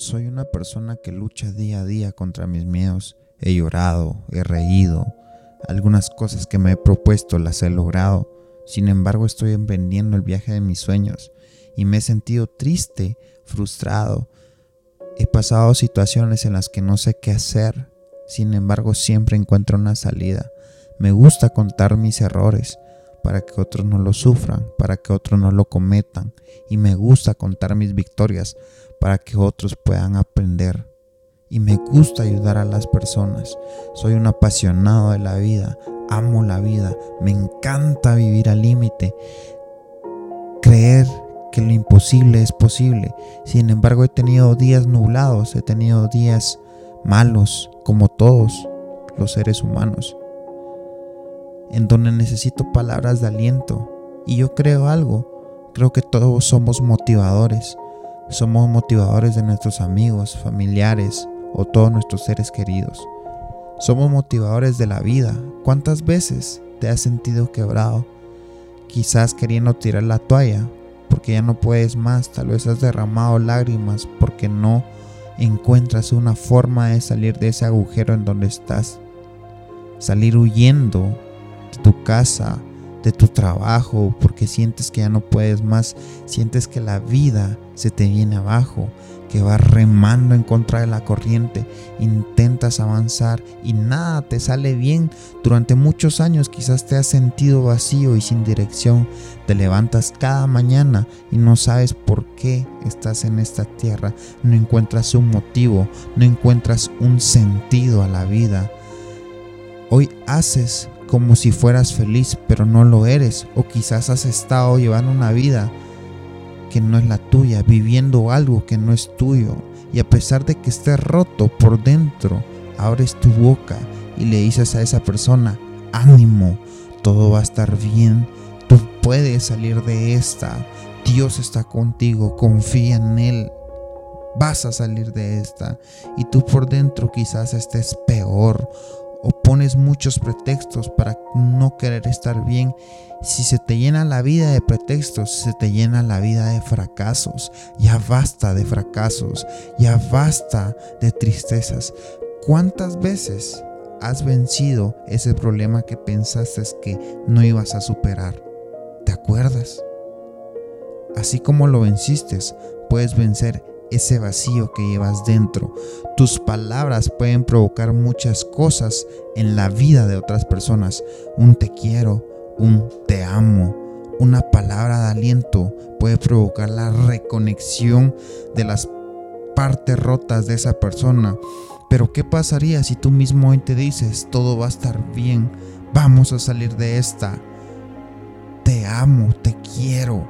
Soy una persona que lucha día a día contra mis miedos. He llorado, he reído. Algunas cosas que me he propuesto las he logrado. Sin embargo, estoy emprendiendo el viaje de mis sueños y me he sentido triste, frustrado. He pasado situaciones en las que no sé qué hacer. Sin embargo, siempre encuentro una salida. Me gusta contar mis errores para que otros no lo sufran, para que otros no lo cometan. Y me gusta contar mis victorias para que otros puedan aprender. Y me gusta ayudar a las personas. Soy un apasionado de la vida, amo la vida, me encanta vivir al límite, creer que lo imposible es posible. Sin embargo, he tenido días nublados, he tenido días malos, como todos los seres humanos, en donde necesito palabras de aliento. Y yo creo algo, creo que todos somos motivadores. Somos motivadores de nuestros amigos, familiares o todos nuestros seres queridos. Somos motivadores de la vida. ¿Cuántas veces te has sentido quebrado? Quizás queriendo tirar la toalla porque ya no puedes más. Tal vez has derramado lágrimas porque no encuentras una forma de salir de ese agujero en donde estás. Salir huyendo de tu casa, de tu trabajo, porque sientes que ya no puedes más, sientes que la vida se te viene abajo, que vas remando en contra de la corriente, intentas avanzar y nada te sale bien. Durante muchos años quizás te has sentido vacío y sin dirección. Te levantas cada mañana y no sabes por qué estás en esta tierra. No encuentras un motivo, no encuentras un sentido a la vida. Hoy haces como si fueras feliz, pero no lo eres. O quizás has estado llevando una vida que no es la tuya, viviendo algo que no es tuyo. Y a pesar de que estés roto por dentro, abres tu boca y le dices a esa persona, ánimo, todo va a estar bien, tú puedes salir de esta, Dios está contigo, confía en Él, vas a salir de esta. Y tú por dentro quizás estés peor o pones muchos pretextos para no querer estar bien, si se te llena la vida de pretextos, se te llena la vida de fracasos, ya basta de fracasos, ya basta de tristezas. ¿Cuántas veces has vencido ese problema que pensaste que no ibas a superar? ¿Te acuerdas? Así como lo venciste, puedes vencer ese vacío que llevas dentro. Tus palabras pueden provocar muchas cosas en la vida de otras personas. Un te quiero, un te amo, una palabra de aliento puede provocar la reconexión de las partes rotas de esa persona. Pero ¿qué pasaría si tú mismo hoy te dices, todo va a estar bien, vamos a salir de esta? Te amo, te quiero,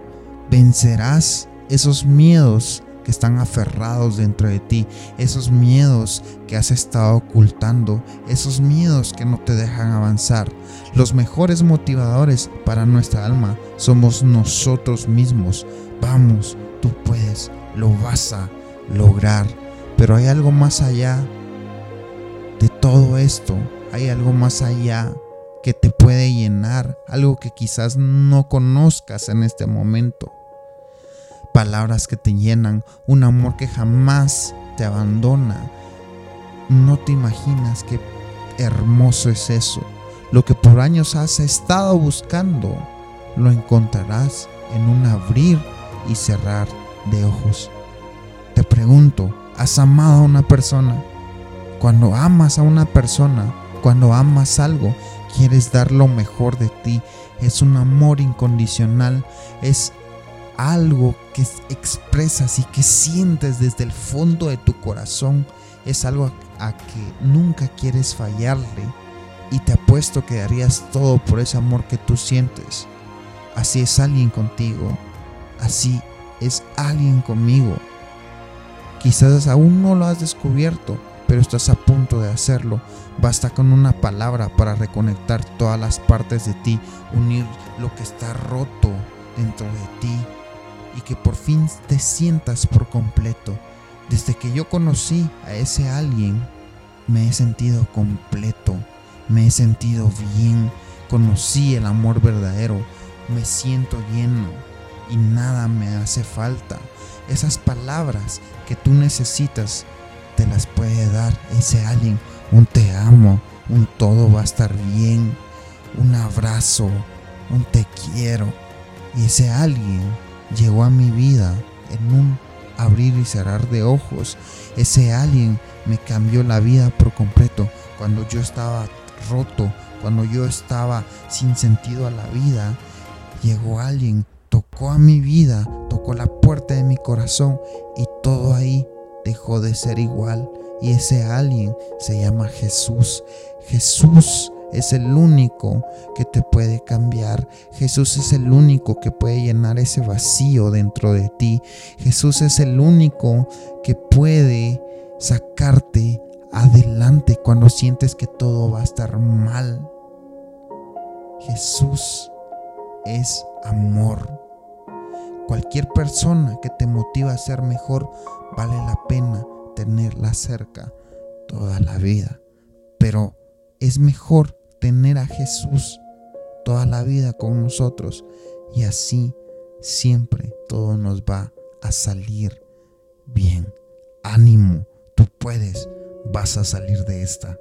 vencerás esos miedos que están aferrados dentro de ti, esos miedos que has estado ocultando, esos miedos que no te dejan avanzar. Los mejores motivadores para nuestra alma somos nosotros mismos. Vamos, tú puedes, lo vas a lograr. Pero hay algo más allá de todo esto, hay algo más allá que te puede llenar, algo que quizás no conozcas en este momento palabras que te llenan, un amor que jamás te abandona. No te imaginas qué hermoso es eso. Lo que por años has estado buscando, lo encontrarás en un abrir y cerrar de ojos. Te pregunto, ¿has amado a una persona? Cuando amas a una persona, cuando amas algo, quieres dar lo mejor de ti. Es un amor incondicional, es algo que expresas y que sientes desde el fondo de tu corazón es algo a, que nunca quieres fallarle y te apuesto que darías todo por ese amor que tú sientes. Así es alguien contigo, así es alguien conmigo. Quizás aún no lo has descubierto, pero estás a punto de hacerlo. Basta con una palabra para reconectar todas las partes de ti, unir lo que está roto dentro de ti y que por fin te sientas por completo. Desde que yo conocí a ese alguien, me he sentido completo, me he sentido bien, conocí el amor verdadero, me siento lleno y nada me hace falta. esas palabras que tú necesitas, te las puede dar ese alguien. Un te amo, un todo va a estar bien, un abrazo, un te quiero. Y ese alguien llegó a mi vida en un abrir y cerrar de ojos. Ese alguien me cambió la vida por completo cuando yo estaba roto, cuando yo estaba sin sentido a la vida. Llegó alguien, tocó a mi vida, tocó la puerta de mi corazón y todo ahí dejó de ser igual. Y ese alguien se llama Jesús. Jesús es el único que te puede cambiar. Jesús es el único que puede llenar ese vacío dentro de ti. Jesús es el único que puede sacarte adelante cuando sientes que todo va a estar mal. Jesús es amor. Cualquier persona que te motiva a ser mejor vale la pena tenerla cerca toda la vida. Pero es mejor tener a Jesús toda la vida con nosotros y así siempre todo nos va a salir bien. Ánimo, tú puedes, vas a salir de esta.